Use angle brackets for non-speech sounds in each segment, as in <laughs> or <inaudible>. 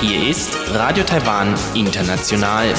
Hier ist Radio Taiwan International.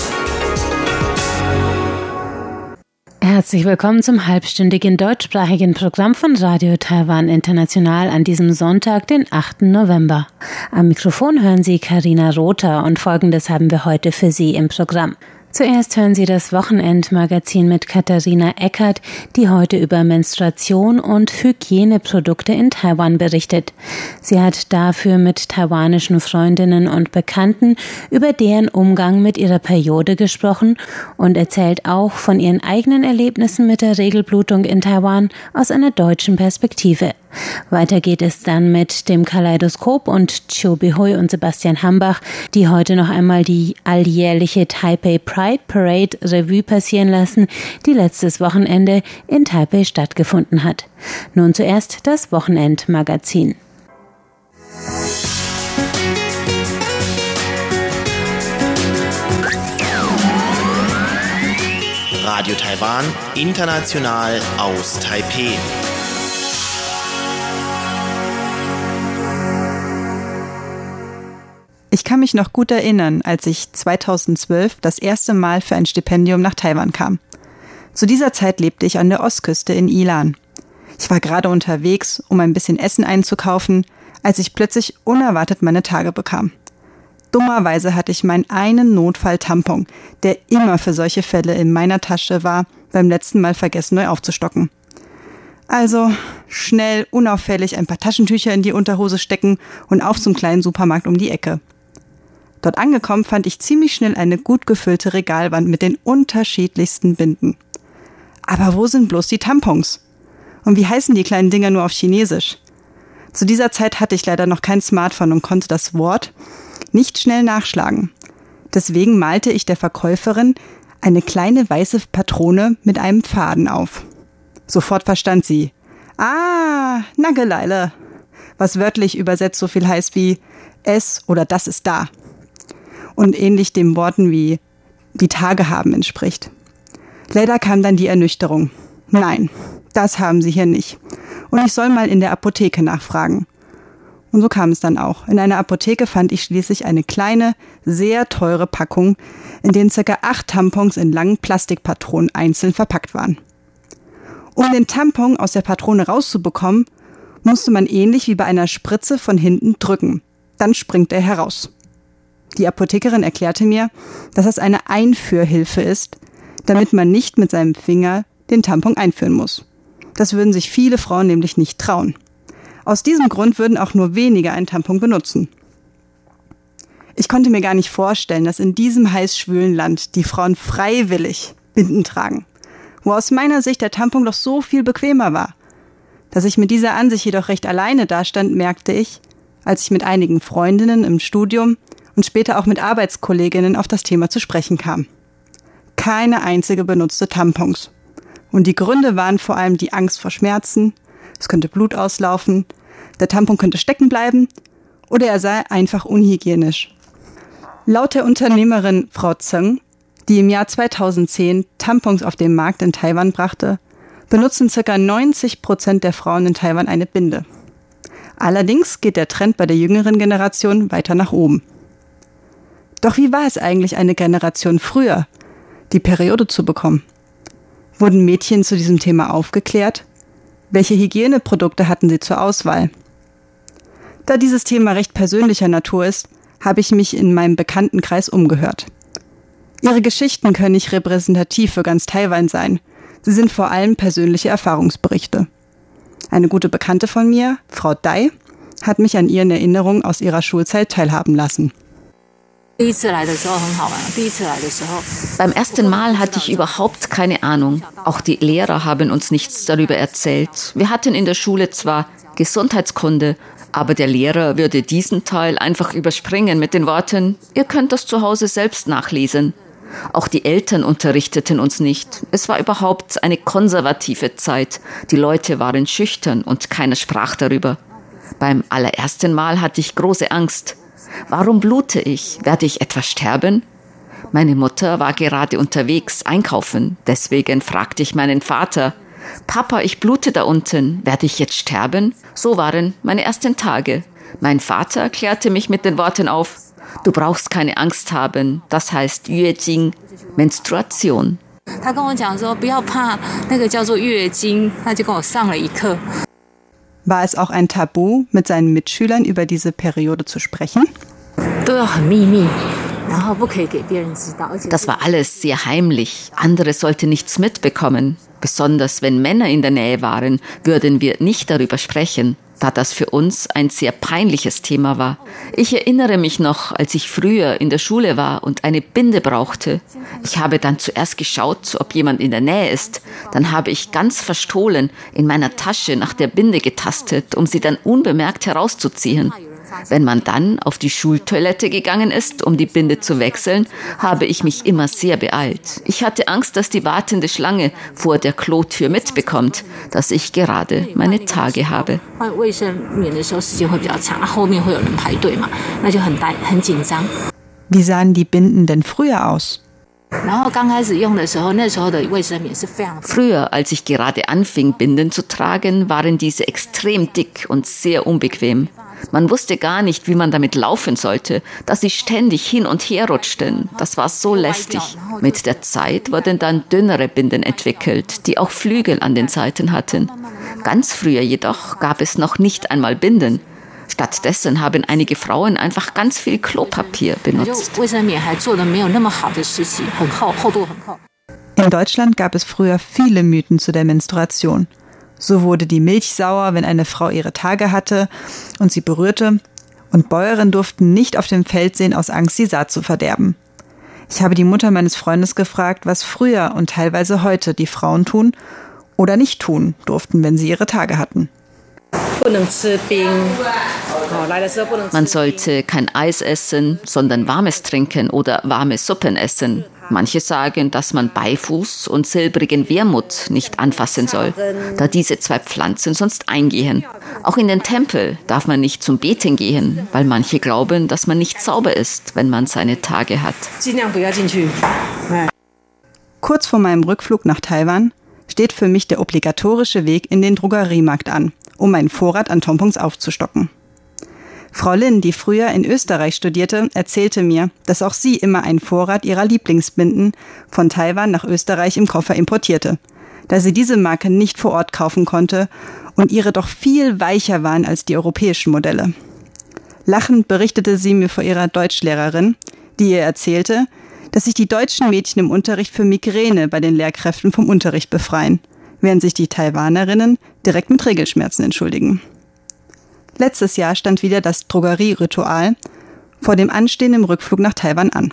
Herzlich willkommen zum halbstündigen deutschsprachigen Programm von Radio Taiwan International an diesem Sonntag, den 8. November. Am Mikrofon hören Sie Karina Rother und Folgendes haben wir heute für Sie im Programm. Zuerst hören Sie das Wochenendmagazin mit Katharina Eckert, die heute über Menstruation und Hygieneprodukte in Taiwan berichtet. Sie hat dafür mit taiwanischen Freundinnen und Bekannten über deren Umgang mit ihrer Periode gesprochen und erzählt auch von ihren eigenen Erlebnissen mit der Regelblutung in Taiwan aus einer deutschen Perspektive. Weiter geht es dann mit dem Kaleidoskop und Chiu Bihui und Sebastian Hambach, die heute noch einmal die alljährliche Taipei Pride Parade Revue passieren lassen, die letztes Wochenende in Taipei stattgefunden hat. Nun zuerst das Wochenendmagazin. Radio Taiwan, international aus Taipei. Ich kann mich noch gut erinnern, als ich 2012 das erste Mal für ein Stipendium nach Taiwan kam. Zu dieser Zeit lebte ich an der Ostküste in Ilan. Ich war gerade unterwegs, um ein bisschen Essen einzukaufen, als ich plötzlich unerwartet meine Tage bekam. Dummerweise hatte ich meinen einen Notfall-Tampon, der immer für solche Fälle in meiner Tasche war, beim letzten Mal vergessen neu aufzustocken. Also schnell, unauffällig ein paar Taschentücher in die Unterhose stecken und auf zum kleinen Supermarkt um die Ecke. Dort angekommen fand ich ziemlich schnell eine gut gefüllte Regalwand mit den unterschiedlichsten Binden. Aber wo sind bloß die Tampons? Und wie heißen die kleinen Dinger nur auf Chinesisch? Zu dieser Zeit hatte ich leider noch kein Smartphone und konnte das Wort nicht schnell nachschlagen. Deswegen malte ich der Verkäuferin eine kleine weiße Patrone mit einem Faden auf. Sofort verstand sie. Ah, Nageleile. Was wörtlich übersetzt so viel heißt wie es oder das ist da und ähnlich den Worten wie die Tage haben entspricht. Leider kam dann die Ernüchterung. Nein, das haben sie hier nicht. Und ich soll mal in der Apotheke nachfragen. Und so kam es dann auch. In einer Apotheke fand ich schließlich eine kleine, sehr teure Packung, in denen circa acht Tampons in langen Plastikpatronen einzeln verpackt waren. Um den Tampon aus der Patrone rauszubekommen, musste man ähnlich wie bei einer Spritze von hinten drücken. Dann springt er heraus. Die Apothekerin erklärte mir, dass das eine Einführhilfe ist, damit man nicht mit seinem Finger den Tampon einführen muss. Das würden sich viele Frauen nämlich nicht trauen. Aus diesem Grund würden auch nur wenige einen Tampon benutzen. Ich konnte mir gar nicht vorstellen, dass in diesem heißschwülen Land die Frauen freiwillig Binden tragen, wo aus meiner Sicht der Tampon doch so viel bequemer war. Dass ich mit dieser Ansicht jedoch recht alleine dastand, merkte ich, als ich mit einigen Freundinnen im Studium und später auch mit Arbeitskolleginnen auf das Thema zu sprechen kam. Keine einzige benutzte Tampons. Und die Gründe waren vor allem die Angst vor Schmerzen, es könnte Blut auslaufen, der Tampon könnte stecken bleiben oder er sei einfach unhygienisch. Laut der Unternehmerin Frau Zeng, die im Jahr 2010 Tampons auf den Markt in Taiwan brachte, benutzen ca. 90 Prozent der Frauen in Taiwan eine Binde. Allerdings geht der Trend bei der jüngeren Generation weiter nach oben. Doch wie war es eigentlich eine Generation früher, die Periode zu bekommen? Wurden Mädchen zu diesem Thema aufgeklärt? Welche Hygieneprodukte hatten sie zur Auswahl? Da dieses Thema recht persönlicher Natur ist, habe ich mich in meinem Bekanntenkreis umgehört. Ihre Geschichten können nicht repräsentativ für ganz Taiwan sein. Sie sind vor allem persönliche Erfahrungsberichte. Eine gute Bekannte von mir, Frau Dai, hat mich an ihren Erinnerungen aus ihrer Schulzeit teilhaben lassen. Beim ersten Mal hatte ich überhaupt keine Ahnung. Auch die Lehrer haben uns nichts darüber erzählt. Wir hatten in der Schule zwar Gesundheitskunde, aber der Lehrer würde diesen Teil einfach überspringen mit den Worten, ihr könnt das zu Hause selbst nachlesen. Auch die Eltern unterrichteten uns nicht. Es war überhaupt eine konservative Zeit. Die Leute waren schüchtern und keiner sprach darüber. Beim allerersten Mal hatte ich große Angst. Warum blute ich? Werde ich etwa sterben? Meine Mutter war gerade unterwegs einkaufen, deswegen fragte ich meinen Vater, Papa, ich blute da unten. Werde ich jetzt sterben? So waren meine ersten Tage. Mein Vater klärte mich mit den Worten auf. Du brauchst keine Angst haben. Das heißt Yuejing, Menstruation. <laughs> War es auch ein Tabu, mit seinen Mitschülern über diese Periode zu sprechen? Das war alles sehr heimlich. Andere sollten nichts mitbekommen. Besonders wenn Männer in der Nähe waren, würden wir nicht darüber sprechen, da das für uns ein sehr peinliches Thema war. Ich erinnere mich noch, als ich früher in der Schule war und eine Binde brauchte. Ich habe dann zuerst geschaut, ob jemand in der Nähe ist. Dann habe ich ganz verstohlen in meiner Tasche nach der Binde getastet, um sie dann unbemerkt herauszuziehen. Wenn man dann auf die Schultoilette gegangen ist, um die Binde zu wechseln, habe ich mich immer sehr beeilt. Ich hatte Angst, dass die wartende Schlange vor der Klotür mitbekommt, dass ich gerade meine Tage habe. Wie sahen die Binden denn früher aus? Früher, als ich gerade anfing, Binden zu tragen, waren diese extrem dick und sehr unbequem. Man wusste gar nicht, wie man damit laufen sollte, dass sie ständig hin und her rutschten. Das war so lästig. Mit der Zeit wurden dann dünnere Binden entwickelt, die auch Flügel an den Seiten hatten. Ganz früher jedoch gab es noch nicht einmal Binden. Stattdessen haben einige Frauen einfach ganz viel Klopapier benutzt. In Deutschland gab es früher viele Mythen zu der Menstruation. So wurde die Milch sauer, wenn eine Frau ihre Tage hatte und sie berührte, und Bäuerinnen durften nicht auf dem Feld sehen aus Angst, die Saat zu verderben. Ich habe die Mutter meines Freundes gefragt, was früher und teilweise heute die Frauen tun oder nicht tun durften, wenn sie ihre Tage hatten. Man sollte kein Eis essen, sondern warmes trinken oder warme Suppen essen. Manche sagen, dass man Beifuß und silbrigen Wermut nicht anfassen soll, da diese zwei Pflanzen sonst eingehen. Auch in den Tempel darf man nicht zum Beten gehen, weil manche glauben, dass man nicht sauber ist, wenn man seine Tage hat. Kurz vor meinem Rückflug nach Taiwan steht für mich der obligatorische Weg in den Drogeriemarkt an, um meinen Vorrat an Tampons aufzustocken. Frau Lin, die früher in Österreich studierte, erzählte mir, dass auch sie immer einen Vorrat ihrer Lieblingsbinden von Taiwan nach Österreich im Koffer importierte, da sie diese Marke nicht vor Ort kaufen konnte und ihre doch viel weicher waren als die europäischen Modelle. Lachend berichtete sie mir vor ihrer Deutschlehrerin, die ihr erzählte, dass sich die deutschen Mädchen im Unterricht für Migräne bei den Lehrkräften vom Unterricht befreien, während sich die Taiwanerinnen direkt mit Regelschmerzen entschuldigen. Letztes Jahr stand wieder das Drogerieritual vor dem anstehenden Rückflug nach Taiwan an.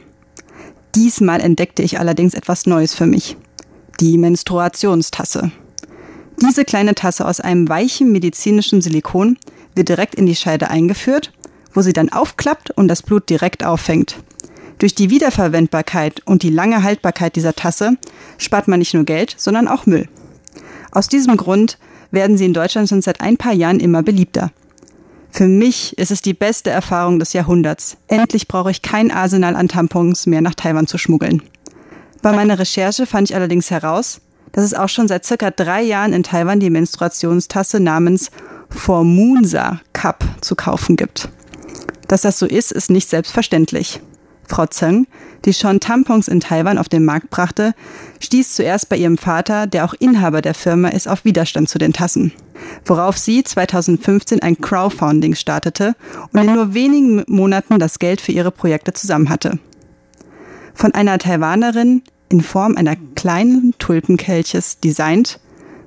Diesmal entdeckte ich allerdings etwas Neues für mich. Die Menstruationstasse. Diese kleine Tasse aus einem weichen medizinischen Silikon wird direkt in die Scheide eingeführt, wo sie dann aufklappt und das Blut direkt auffängt. Durch die Wiederverwendbarkeit und die lange Haltbarkeit dieser Tasse spart man nicht nur Geld, sondern auch Müll. Aus diesem Grund werden sie in Deutschland schon seit ein paar Jahren immer beliebter. Für mich ist es die beste Erfahrung des Jahrhunderts. Endlich brauche ich kein Arsenal an Tampons mehr nach Taiwan zu schmuggeln. Bei meiner Recherche fand ich allerdings heraus, dass es auch schon seit circa drei Jahren in Taiwan die Menstruationstasse namens Formunsa Cup zu kaufen gibt. Dass das so ist, ist nicht selbstverständlich. Frau Zeng, die schon Tampons in Taiwan auf den Markt brachte, stieß zuerst bei ihrem Vater, der auch Inhaber der Firma ist, auf Widerstand zu den Tassen. Worauf sie 2015 ein Crowdfunding startete und in nur wenigen Monaten das Geld für ihre Projekte zusammen hatte. Von einer Taiwanerin in Form einer kleinen Tulpenkelches designt,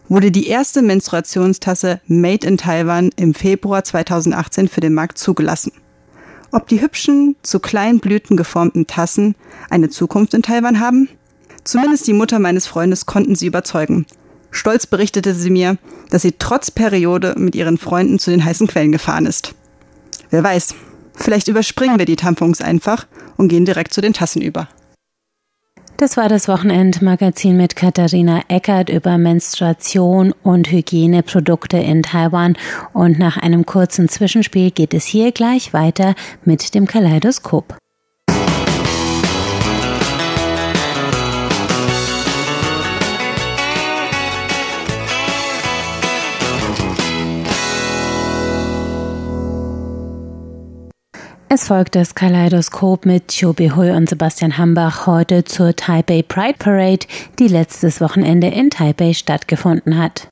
wurde die erste Menstruationstasse Made in Taiwan im Februar 2018 für den Markt zugelassen. Ob die hübschen, zu kleinen Blüten geformten Tassen eine Zukunft in Taiwan haben? Zumindest die Mutter meines Freundes konnten sie überzeugen. Stolz berichtete sie mir, dass sie trotz Periode mit ihren Freunden zu den heißen Quellen gefahren ist. Wer weiß, vielleicht überspringen wir die Tampons einfach und gehen direkt zu den Tassen über. Das war das Wochenendmagazin mit Katharina Eckert über Menstruation und Hygieneprodukte in Taiwan. Und nach einem kurzen Zwischenspiel geht es hier gleich weiter mit dem Kaleidoskop. Es folgt das Kaleidoskop mit Chobi Hui und Sebastian Hambach heute zur Taipei Pride Parade, die letztes Wochenende in Taipei stattgefunden hat.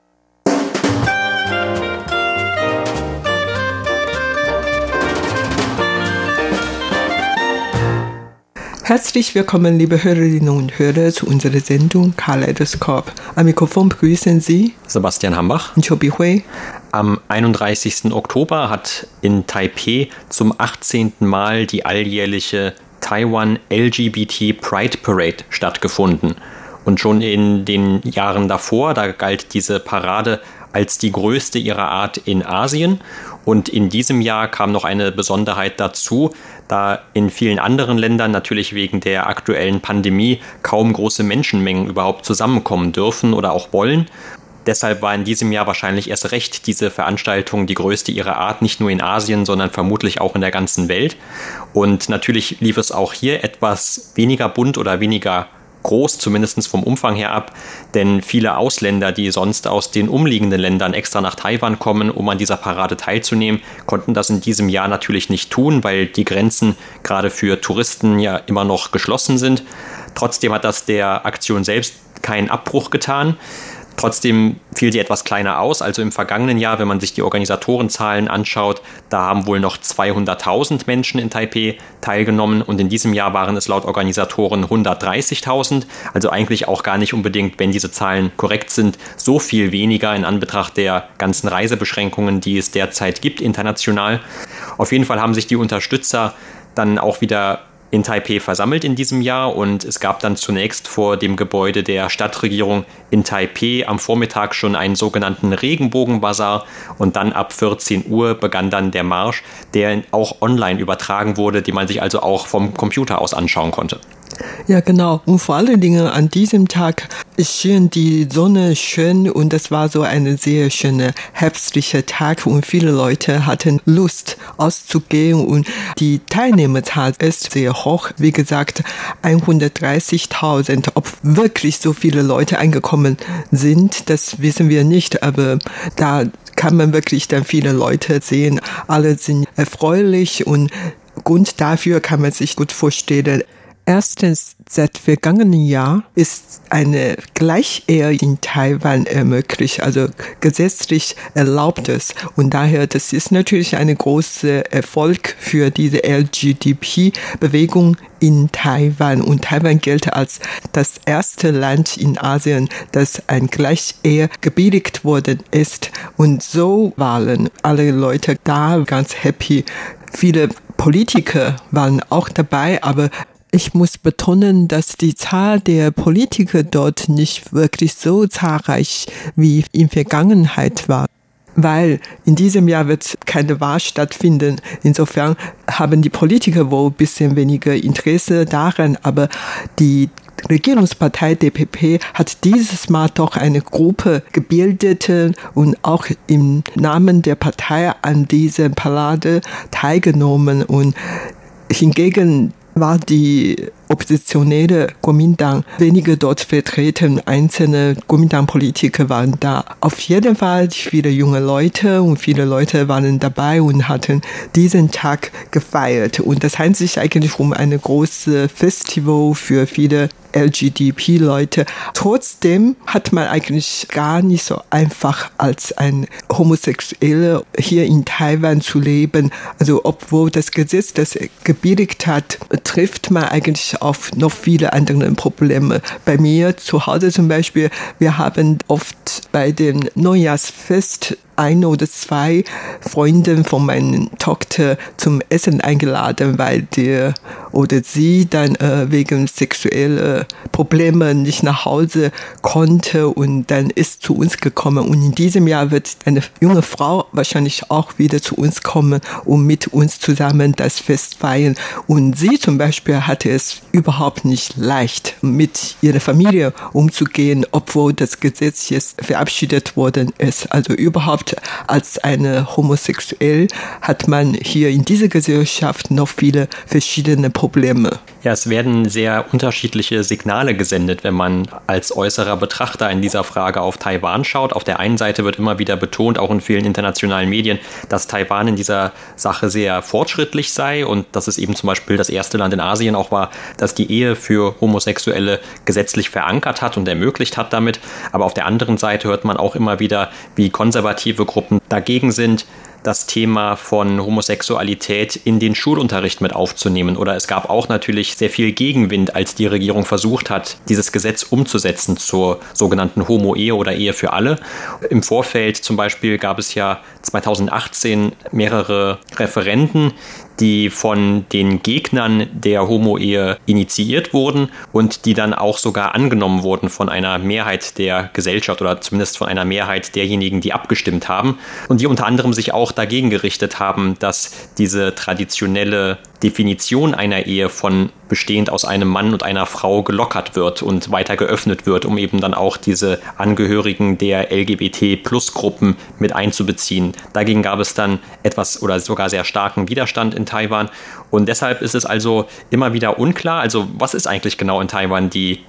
Herzlich willkommen, liebe Hörerinnen und Hörer, zu unserer Sendung Kaleidoskop. Am Mikrofon begrüßen Sie Sebastian Hambach und Chobi Hui. Am 31. Oktober hat in Taipeh zum 18. Mal die alljährliche Taiwan LGBT Pride Parade stattgefunden. Und schon in den Jahren davor, da galt diese Parade als die größte ihrer Art in Asien. Und in diesem Jahr kam noch eine Besonderheit dazu, da in vielen anderen Ländern natürlich wegen der aktuellen Pandemie kaum große Menschenmengen überhaupt zusammenkommen dürfen oder auch wollen. Deshalb war in diesem Jahr wahrscheinlich erst recht diese Veranstaltung die größte ihrer Art, nicht nur in Asien, sondern vermutlich auch in der ganzen Welt. Und natürlich lief es auch hier etwas weniger bunt oder weniger groß, zumindest vom Umfang her ab, denn viele Ausländer, die sonst aus den umliegenden Ländern extra nach Taiwan kommen, um an dieser Parade teilzunehmen, konnten das in diesem Jahr natürlich nicht tun, weil die Grenzen gerade für Touristen ja immer noch geschlossen sind. Trotzdem hat das der Aktion selbst keinen Abbruch getan. Trotzdem fiel sie etwas kleiner aus. Also im vergangenen Jahr, wenn man sich die Organisatorenzahlen anschaut, da haben wohl noch 200.000 Menschen in Taipei teilgenommen und in diesem Jahr waren es laut Organisatoren 130.000. Also eigentlich auch gar nicht unbedingt, wenn diese Zahlen korrekt sind, so viel weniger in Anbetracht der ganzen Reisebeschränkungen, die es derzeit gibt international. Auf jeden Fall haben sich die Unterstützer dann auch wieder in Taipei versammelt in diesem Jahr und es gab dann zunächst vor dem Gebäude der Stadtregierung in Taipei am Vormittag schon einen sogenannten Regenbogenbazar und dann ab 14 Uhr begann dann der Marsch, der auch online übertragen wurde, den man sich also auch vom Computer aus anschauen konnte. Ja, genau. Und vor allen Dingen an diesem Tag schien die Sonne schön und es war so ein sehr schöner herbstlicher Tag und viele Leute hatten Lust auszugehen und die Teilnehmerzahl ist sehr hoch. Wie gesagt, 130.000. Ob wirklich so viele Leute angekommen sind, das wissen wir nicht, aber da kann man wirklich dann viele Leute sehen. Alle sind erfreulich und Grund dafür kann man sich gut vorstellen. Erstens, seit vergangenen Jahr ist eine Gleichehe in Taiwan ermöglicht, also gesetzlich erlaubt es. Und daher, das ist natürlich ein großer Erfolg für diese LGBT-Bewegung in Taiwan. Und Taiwan gilt als das erste Land in Asien, das ein Gleichehe gebilligt worden ist. Und so waren alle Leute da ganz happy. Viele Politiker waren auch dabei, aber ich muss betonen, dass die Zahl der Politiker dort nicht wirklich so zahlreich wie in Vergangenheit war. Weil in diesem Jahr wird keine Wahl stattfinden. Insofern haben die Politiker wohl ein bisschen weniger Interesse daran, aber die Regierungspartei DPP hat dieses Mal doch eine Gruppe gebildet und auch im Namen der Partei an dieser Parade teilgenommen. Und hingegen war die oppositionelle Kuomintang weniger dort vertreten. Einzelne Kuomintang-Politiker waren da. Auf jeden Fall viele junge Leute und viele Leute waren dabei und hatten diesen Tag gefeiert. Und das handelt sich eigentlich um eine große Festival für viele LGBT-Leute. Trotzdem hat man eigentlich gar nicht so einfach als ein Homosexueller hier in Taiwan zu leben. Also obwohl das Gesetz das gebilligt hat, trifft man eigentlich auf noch viele andere Probleme. Bei mir zu Hause zum Beispiel, wir haben oft bei den Neujahrsfest ein oder zwei Freunde von meiner Tochter zum Essen eingeladen, weil der oder sie dann äh, wegen sexueller Probleme nicht nach Hause konnte und dann ist zu uns gekommen. Und in diesem Jahr wird eine junge Frau wahrscheinlich auch wieder zu uns kommen, um mit uns zusammen das Fest feiern. Und sie zum Beispiel hatte es überhaupt nicht leicht, mit ihrer Familie umzugehen, obwohl das Gesetz jetzt verabschiedet worden ist. Also überhaupt als eine homosexuell hat man hier in dieser Gesellschaft noch viele verschiedene Probleme. Ja, es werden sehr unterschiedliche Signale gesendet, wenn man als äußerer Betrachter in dieser Frage auf Taiwan schaut. Auf der einen Seite wird immer wieder betont, auch in vielen internationalen Medien, dass Taiwan in dieser Sache sehr fortschrittlich sei und dass es eben zum Beispiel das erste Land in Asien auch war, das die Ehe für Homosexuelle gesetzlich verankert hat und ermöglicht hat damit. Aber auf der anderen Seite hört man auch immer wieder, wie konservative Gruppen dagegen sind, das Thema von Homosexualität in den Schulunterricht mit aufzunehmen. Oder es gab auch natürlich sehr viel Gegenwind, als die Regierung versucht hat, dieses Gesetz umzusetzen zur sogenannten Homo-Ehe oder Ehe für alle. Im Vorfeld zum Beispiel gab es ja 2018 mehrere Referenden, die von den Gegnern der Homo-Ehe initiiert wurden und die dann auch sogar angenommen wurden von einer Mehrheit der Gesellschaft oder zumindest von einer Mehrheit derjenigen, die abgestimmt haben und die unter anderem sich auch dagegen gerichtet haben, dass diese traditionelle Definition einer Ehe von bestehend aus einem Mann und einer Frau gelockert wird und weiter geöffnet wird, um eben dann auch diese Angehörigen der LGBT-Plus-Gruppen mit einzubeziehen. Dagegen gab es dann etwas oder sogar sehr starken Widerstand in Taiwan und deshalb ist es also immer wieder unklar, also was ist eigentlich genau in Taiwan die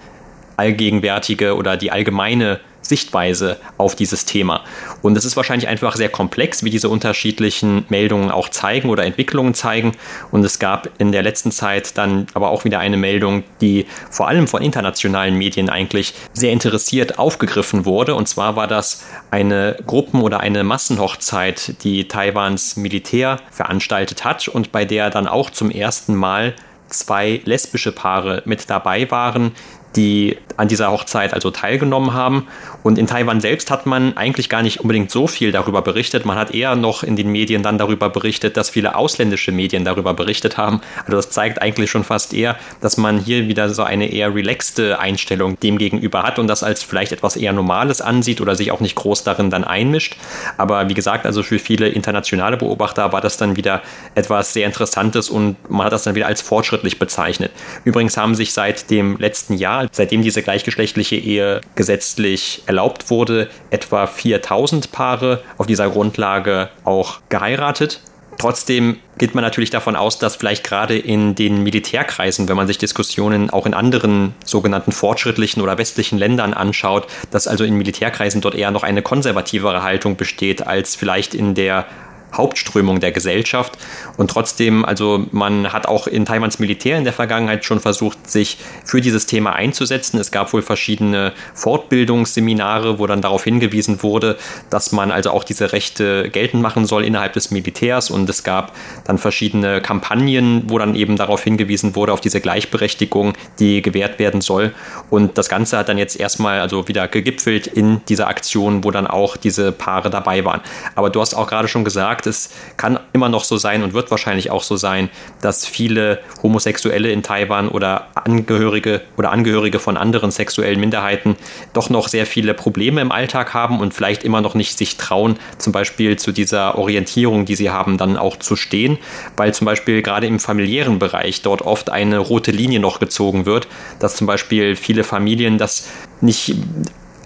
allgegenwärtige oder die allgemeine Sichtweise auf dieses Thema. Und es ist wahrscheinlich einfach sehr komplex, wie diese unterschiedlichen Meldungen auch zeigen oder Entwicklungen zeigen. Und es gab in der letzten Zeit dann aber auch wieder eine Meldung, die vor allem von internationalen Medien eigentlich sehr interessiert aufgegriffen wurde. Und zwar war das eine Gruppen- oder eine Massenhochzeit, die Taiwans Militär veranstaltet hat und bei der dann auch zum ersten Mal zwei lesbische Paare mit dabei waren, die an dieser Hochzeit also teilgenommen haben. Und in Taiwan selbst hat man eigentlich gar nicht unbedingt so viel darüber berichtet. Man hat eher noch in den Medien dann darüber berichtet, dass viele ausländische Medien darüber berichtet haben. Also das zeigt eigentlich schon fast eher, dass man hier wieder so eine eher relaxte Einstellung dem gegenüber hat und das als vielleicht etwas eher Normales ansieht oder sich auch nicht groß darin dann einmischt. Aber wie gesagt, also für viele internationale Beobachter war das dann wieder etwas sehr Interessantes und man hat das dann wieder als fortschrittlich bezeichnet. Übrigens haben sich seit dem letzten Jahr, seitdem diese gleichgeschlechtliche Ehe gesetzlich erlaubt wurde, etwa 4000 Paare auf dieser Grundlage auch geheiratet. Trotzdem geht man natürlich davon aus, dass vielleicht gerade in den Militärkreisen, wenn man sich Diskussionen auch in anderen sogenannten fortschrittlichen oder westlichen Ländern anschaut, dass also in Militärkreisen dort eher noch eine konservativere Haltung besteht als vielleicht in der Hauptströmung der Gesellschaft. Und trotzdem, also man hat auch in Taiwans Militär in der Vergangenheit schon versucht, sich für dieses Thema einzusetzen. Es gab wohl verschiedene Fortbildungsseminare, wo dann darauf hingewiesen wurde, dass man also auch diese Rechte geltend machen soll innerhalb des Militärs. Und es gab dann verschiedene Kampagnen, wo dann eben darauf hingewiesen wurde, auf diese Gleichberechtigung, die gewährt werden soll. Und das Ganze hat dann jetzt erstmal also wieder gegipfelt in dieser Aktion, wo dann auch diese Paare dabei waren. Aber du hast auch gerade schon gesagt, gesagt, es kann immer noch so sein und wird wahrscheinlich auch so sein, dass viele Homosexuelle in Taiwan oder Angehörige oder Angehörige von anderen sexuellen Minderheiten doch noch sehr viele Probleme im Alltag haben und vielleicht immer noch nicht sich trauen, zum Beispiel zu dieser Orientierung, die sie haben, dann auch zu stehen, weil zum Beispiel gerade im familiären Bereich dort oft eine rote Linie noch gezogen wird, dass zum Beispiel viele Familien das nicht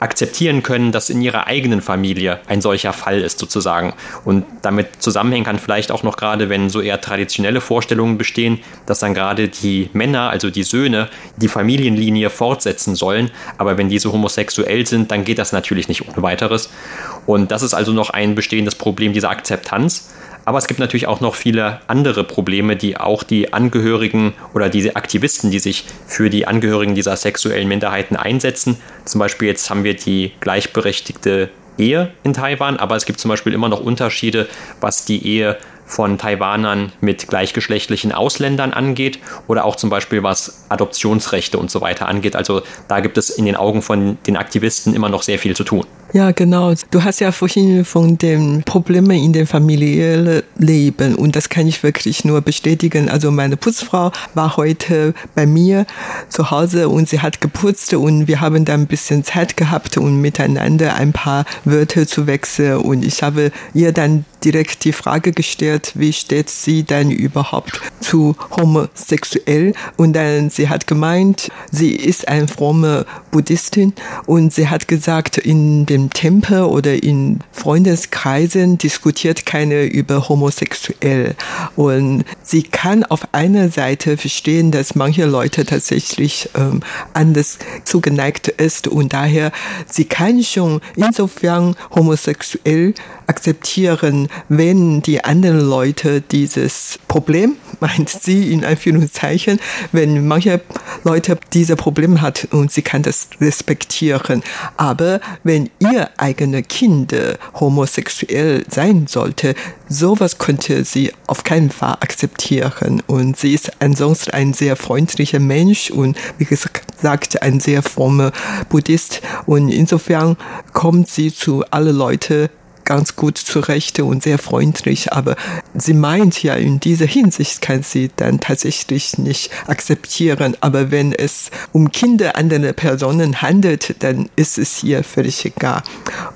akzeptieren können, dass in ihrer eigenen Familie ein solcher Fall ist sozusagen. Und damit zusammenhängen kann vielleicht auch noch gerade, wenn so eher traditionelle Vorstellungen bestehen, dass dann gerade die Männer, also die Söhne, die Familienlinie fortsetzen sollen. Aber wenn diese homosexuell sind, dann geht das natürlich nicht ohne weiteres. Und das ist also noch ein bestehendes Problem dieser Akzeptanz. Aber es gibt natürlich auch noch viele andere Probleme, die auch die Angehörigen oder diese Aktivisten, die sich für die Angehörigen dieser sexuellen Minderheiten einsetzen. Zum Beispiel jetzt haben wir die gleichberechtigte Ehe in Taiwan, aber es gibt zum Beispiel immer noch Unterschiede, was die Ehe von Taiwanern mit gleichgeschlechtlichen Ausländern angeht oder auch zum Beispiel was Adoptionsrechte und so weiter angeht. Also da gibt es in den Augen von den Aktivisten immer noch sehr viel zu tun. Ja, genau. Du hast ja vorhin von den Problemen in dem familiären Leben und das kann ich wirklich nur bestätigen. Also meine Putzfrau war heute bei mir zu Hause und sie hat geputzt und wir haben dann ein bisschen Zeit gehabt und miteinander ein paar Wörter zu wechseln und ich habe ihr dann direkt die Frage gestellt, wie steht sie denn überhaupt zu homosexuell? Und dann sie hat gemeint, sie ist eine fromme Buddhistin und sie hat gesagt, in dem Tempel oder in Freundeskreisen diskutiert keine über homosexuell. Und sie kann auf einer Seite verstehen, dass manche Leute tatsächlich ähm, anders zugeneigt ist und daher sie kann schon insofern homosexuell akzeptieren, wenn die anderen Leute dieses Problem, meint sie in Anführungszeichen, wenn manche Leute diese Probleme hat und sie kann das respektieren. Aber wenn ihr eigene Kind homosexuell sein sollte, sowas könnte sie auf keinen Fall akzeptieren. Und sie ist ansonsten ein sehr freundlicher Mensch und wie gesagt ein sehr frommer Buddhist. Und insofern kommt sie zu alle Leute ganz gut zurecht und sehr freundlich, aber sie meint ja, in dieser Hinsicht kann sie dann tatsächlich nicht akzeptieren. Aber wenn es um Kinder anderer Personen handelt, dann ist es ihr völlig egal.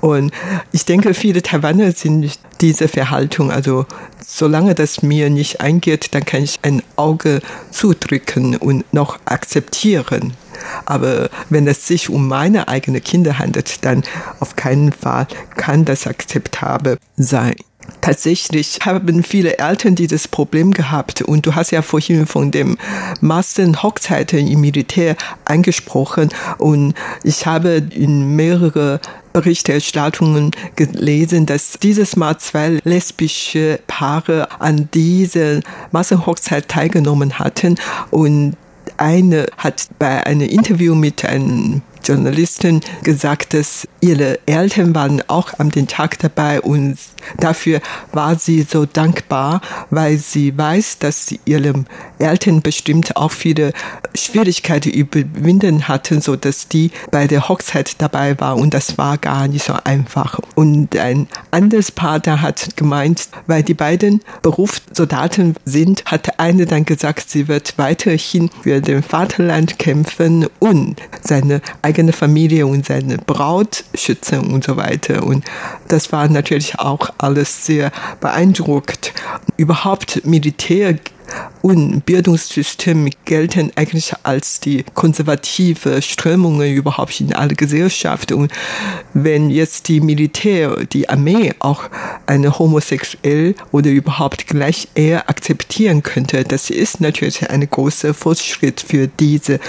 Und ich denke, viele Taiwaner sind diese Verhaltung, also solange das mir nicht eingeht, dann kann ich ein Auge zudrücken und noch akzeptieren. Aber wenn es sich um meine eigenen Kinder handelt, dann auf keinen Fall kann das akzeptabel sein. Tatsächlich haben viele Eltern dieses Problem gehabt. Und du hast ja vorhin von dem Massenhochzeiten im Militär angesprochen. Und ich habe in mehrere Berichterstattungen gelesen, dass dieses Mal zwei lesbische Paare an dieser Massenhochzeit teilgenommen hatten. Und eine hat bei einem Interview mit einem Journalistin gesagt, dass ihre Eltern waren auch am den Tag dabei und dafür war sie so dankbar, weil sie weiß, dass sie ihren Eltern bestimmt auch viele Schwierigkeiten überwinden hatten, so dass die bei der Hochzeit dabei war und das war gar nicht so einfach. Und ein anderes Paar da hat gemeint, weil die beiden Berufssoldaten sind, hat eine dann gesagt, sie wird weiterhin für den Vaterland kämpfen und seine eigene Familie und seine Braut schützen und so weiter. Und das war natürlich auch alles sehr beeindruckt. Überhaupt Militär und Bildungssystem gelten eigentlich als die konservative Strömungen überhaupt in aller Gesellschaft. Und wenn jetzt die Militär, die Armee auch eine homosexuell oder überhaupt gleich eher akzeptieren könnte, das ist natürlich ein großer Fortschritt für diese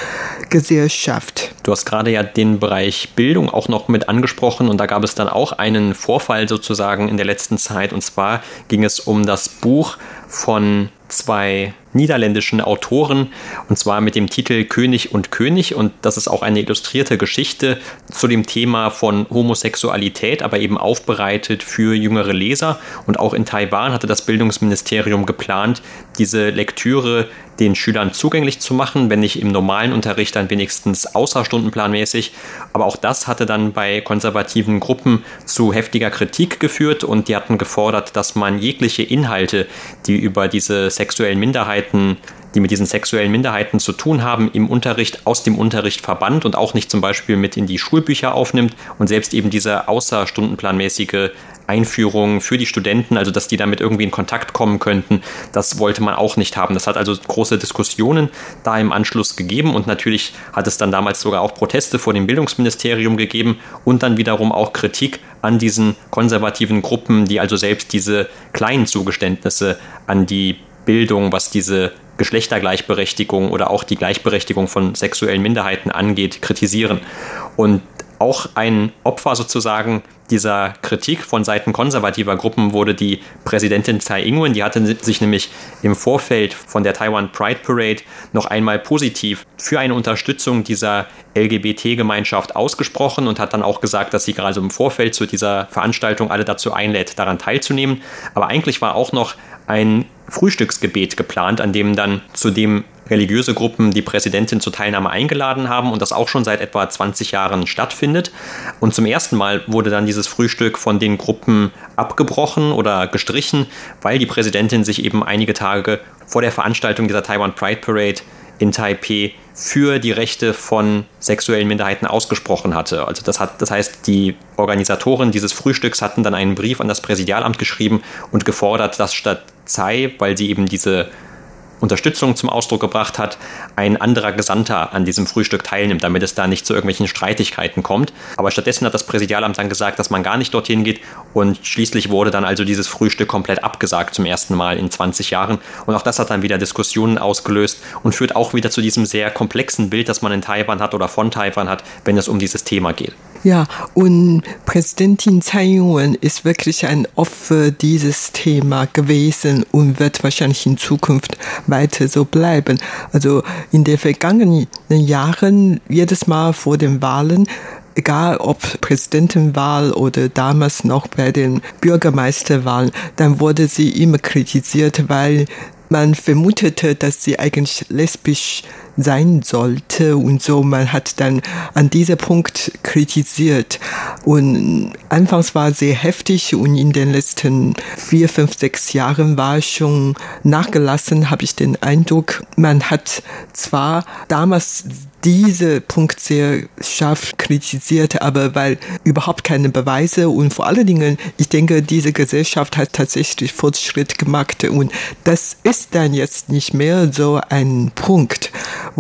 Gesellschaft. Du hast gerade ja den Bereich Bildung auch noch mit angesprochen und da gab es dann auch einen Vorfall sozusagen in der letzten Zeit und zwar ging es um das Buch von zwei niederländischen Autoren und zwar mit dem Titel König und König. Und das ist auch eine illustrierte Geschichte zu dem Thema von Homosexualität, aber eben aufbereitet für jüngere Leser. Und auch in Taiwan hatte das Bildungsministerium geplant, diese Lektüre den Schülern zugänglich zu machen, wenn nicht im normalen Unterricht, dann wenigstens außerstundenplanmäßig. Aber auch das hatte dann bei konservativen Gruppen zu heftiger Kritik geführt. Und die hatten gefordert, dass man jegliche Inhalte, die über diese sexuellen Minderheiten die mit diesen sexuellen Minderheiten zu tun haben, im Unterricht aus dem Unterricht verbannt und auch nicht zum Beispiel mit in die Schulbücher aufnimmt und selbst eben diese außerstundenplanmäßige Einführung für die Studenten, also dass die damit irgendwie in Kontakt kommen könnten, das wollte man auch nicht haben. Das hat also große Diskussionen da im Anschluss gegeben und natürlich hat es dann damals sogar auch Proteste vor dem Bildungsministerium gegeben und dann wiederum auch Kritik an diesen konservativen Gruppen, die also selbst diese kleinen Zugeständnisse an die Bildung, was diese Geschlechtergleichberechtigung oder auch die Gleichberechtigung von sexuellen Minderheiten angeht, kritisieren. Und auch ein Opfer sozusagen dieser Kritik von Seiten konservativer Gruppen wurde die Präsidentin Tsai Ing-wen. Die hatte sich nämlich im Vorfeld von der Taiwan Pride Parade noch einmal positiv für eine Unterstützung dieser LGBT-Gemeinschaft ausgesprochen und hat dann auch gesagt, dass sie gerade im Vorfeld zu dieser Veranstaltung alle dazu einlädt, daran teilzunehmen. Aber eigentlich war auch noch ein Frühstücksgebet geplant, an dem dann zudem religiöse Gruppen die Präsidentin zur Teilnahme eingeladen haben und das auch schon seit etwa 20 Jahren stattfindet. Und zum ersten Mal wurde dann dieses Frühstück von den Gruppen abgebrochen oder gestrichen, weil die Präsidentin sich eben einige Tage vor der Veranstaltung dieser Taiwan Pride Parade in Taipei für die Rechte von sexuellen Minderheiten ausgesprochen hatte. Also das, hat, das heißt, die Organisatoren dieses Frühstücks hatten dann einen Brief an das Präsidialamt geschrieben und gefordert, dass statt Tsai, weil sie eben diese Unterstützung zum Ausdruck gebracht hat, ein anderer Gesandter an diesem Frühstück teilnimmt, damit es da nicht zu irgendwelchen Streitigkeiten kommt. Aber stattdessen hat das Präsidialamt dann gesagt, dass man gar nicht dorthin geht und schließlich wurde dann also dieses Frühstück komplett abgesagt zum ersten Mal in 20 Jahren. Und auch das hat dann wieder Diskussionen ausgelöst und führt auch wieder zu diesem sehr komplexen Bild, das man in Taiwan hat oder von Taiwan hat, wenn es um dieses Thema geht. Ja, und Präsidentin Tsai Ing-wen ist wirklich ein Opfer dieses Thema gewesen und wird wahrscheinlich in Zukunft weiter so bleiben. Also in den vergangenen Jahren, jedes Mal vor den Wahlen, egal ob Präsidentenwahl oder damals noch bei den Bürgermeisterwahlen, dann wurde sie immer kritisiert, weil man vermutete, dass sie eigentlich lesbisch sein sollte und so. Man hat dann an diesem Punkt kritisiert und anfangs war sehr heftig und in den letzten vier, fünf, sechs Jahren war schon nachgelassen, habe ich den Eindruck. Man hat zwar damals diese Punkt sehr scharf kritisiert, aber weil überhaupt keine Beweise und vor allen Dingen, ich denke, diese Gesellschaft hat tatsächlich Fortschritt gemacht und das ist dann jetzt nicht mehr so ein Punkt,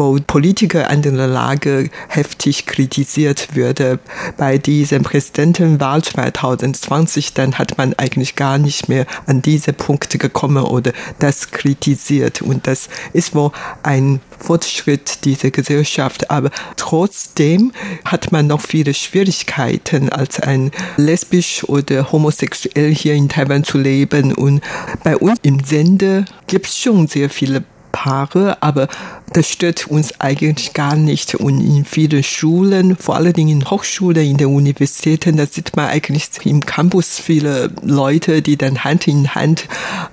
wo Politiker an der Lage heftig kritisiert würde. Bei diesem Präsidentenwahl 2020, dann hat man eigentlich gar nicht mehr an diese Punkte gekommen oder das kritisiert. Und das ist wohl ein Fortschritt dieser Gesellschaft. Aber trotzdem hat man noch viele Schwierigkeiten, als ein lesbisch oder homosexuell hier in Taiwan zu leben. Und bei uns im Sende gibt es schon sehr viele Paare, aber das stört uns eigentlich gar nicht. Und in vielen Schulen, vor allen Dingen in Hochschulen, in den Universitäten, da sieht man eigentlich im Campus viele Leute, die dann Hand in Hand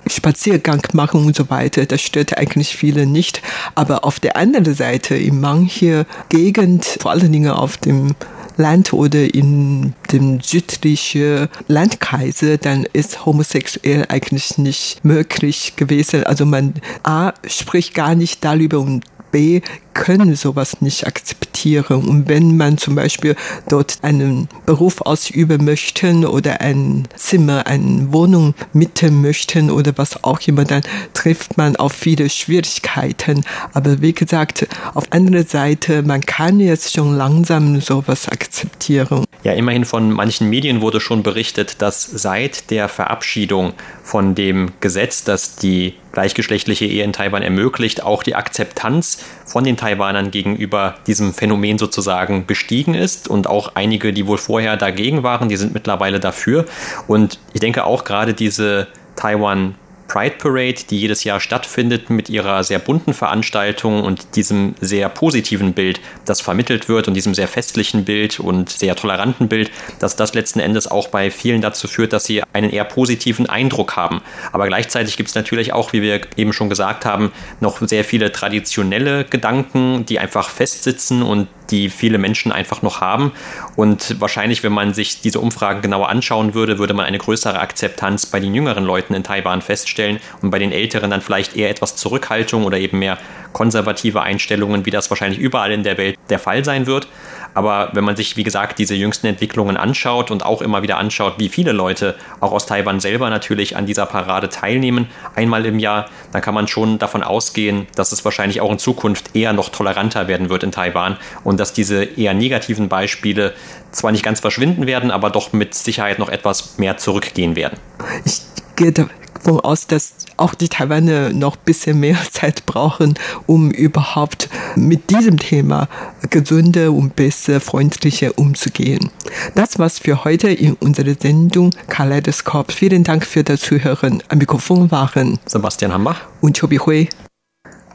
Spaziergang machen und so weiter. Das stört eigentlich viele nicht. Aber auf der anderen Seite, in manchen Gegenden, vor allen Dingen auf dem Land oder in dem südlichen Landkreise, dann ist homosexuell eigentlich nicht möglich gewesen. Also man A spricht gar nicht darüber und B können sowas nicht akzeptieren. Und wenn man zum Beispiel dort einen Beruf ausüben möchte oder ein Zimmer, eine Wohnung mieten möchten oder was auch immer, dann trifft man auf viele Schwierigkeiten. Aber wie gesagt, auf andere Seite, man kann jetzt schon langsam sowas akzeptieren. Ja, immerhin von manchen Medien wurde schon berichtet, dass seit der Verabschiedung von dem Gesetz, das die gleichgeschlechtliche Ehe in Taiwan ermöglicht, auch die Akzeptanz von den Taiwanern gegenüber diesem Phänomen sozusagen gestiegen ist und auch einige, die wohl vorher dagegen waren, die sind mittlerweile dafür. Und ich denke auch gerade diese Taiwan Pride Parade, die jedes Jahr stattfindet mit ihrer sehr bunten Veranstaltung und diesem sehr positiven Bild, das vermittelt wird und diesem sehr festlichen Bild und sehr toleranten Bild, dass das letzten Endes auch bei vielen dazu führt, dass sie einen eher positiven Eindruck haben. Aber gleichzeitig gibt es natürlich auch, wie wir eben schon gesagt haben, noch sehr viele traditionelle Gedanken, die einfach festsitzen und die viele Menschen einfach noch haben. Und wahrscheinlich, wenn man sich diese Umfragen genauer anschauen würde, würde man eine größere Akzeptanz bei den jüngeren Leuten in Taiwan feststellen und bei den älteren dann vielleicht eher etwas Zurückhaltung oder eben mehr konservative Einstellungen, wie das wahrscheinlich überall in der Welt der Fall sein wird. Aber wenn man sich, wie gesagt, diese jüngsten Entwicklungen anschaut und auch immer wieder anschaut, wie viele Leute auch aus Taiwan selber natürlich an dieser Parade teilnehmen, einmal im Jahr, dann kann man schon davon ausgehen, dass es wahrscheinlich auch in Zukunft eher noch toleranter werden wird in Taiwan und dass diese eher negativen Beispiele zwar nicht ganz verschwinden werden, aber doch mit Sicherheit noch etwas mehr zurückgehen werden. Ich gehe davon aus, dass auch die Taiwaner noch ein bisschen mehr <laughs> Zeit brauchen, um überhaupt mit diesem Thema gesünder und besser, freundlicher umzugehen. Das war's für heute in unserer Sendung Kaleidoskop. Vielen Dank für das Zuhören. Am Mikrofon waren Sebastian Hambach und Chobi Hui.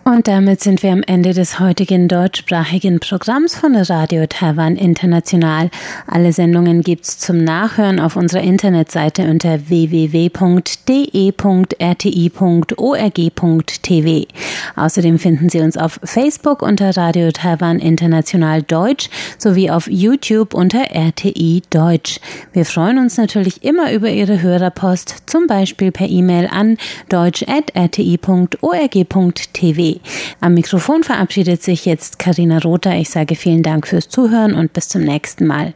Und damit sind wir am Ende des heutigen deutschsprachigen Programms von Radio Taiwan International. Alle Sendungen gibt's zum Nachhören auf unserer Internetseite unter www.de.rti.org.tv. Außerdem finden Sie uns auf Facebook unter Radio Taiwan International Deutsch sowie auf YouTube unter RTI Deutsch. Wir freuen uns natürlich immer über Ihre Hörerpost, zum Beispiel per E-Mail an deutsch.rti.org.tv. Am Mikrofon verabschiedet sich jetzt Karina Rother. Ich sage vielen Dank fürs Zuhören und bis zum nächsten Mal.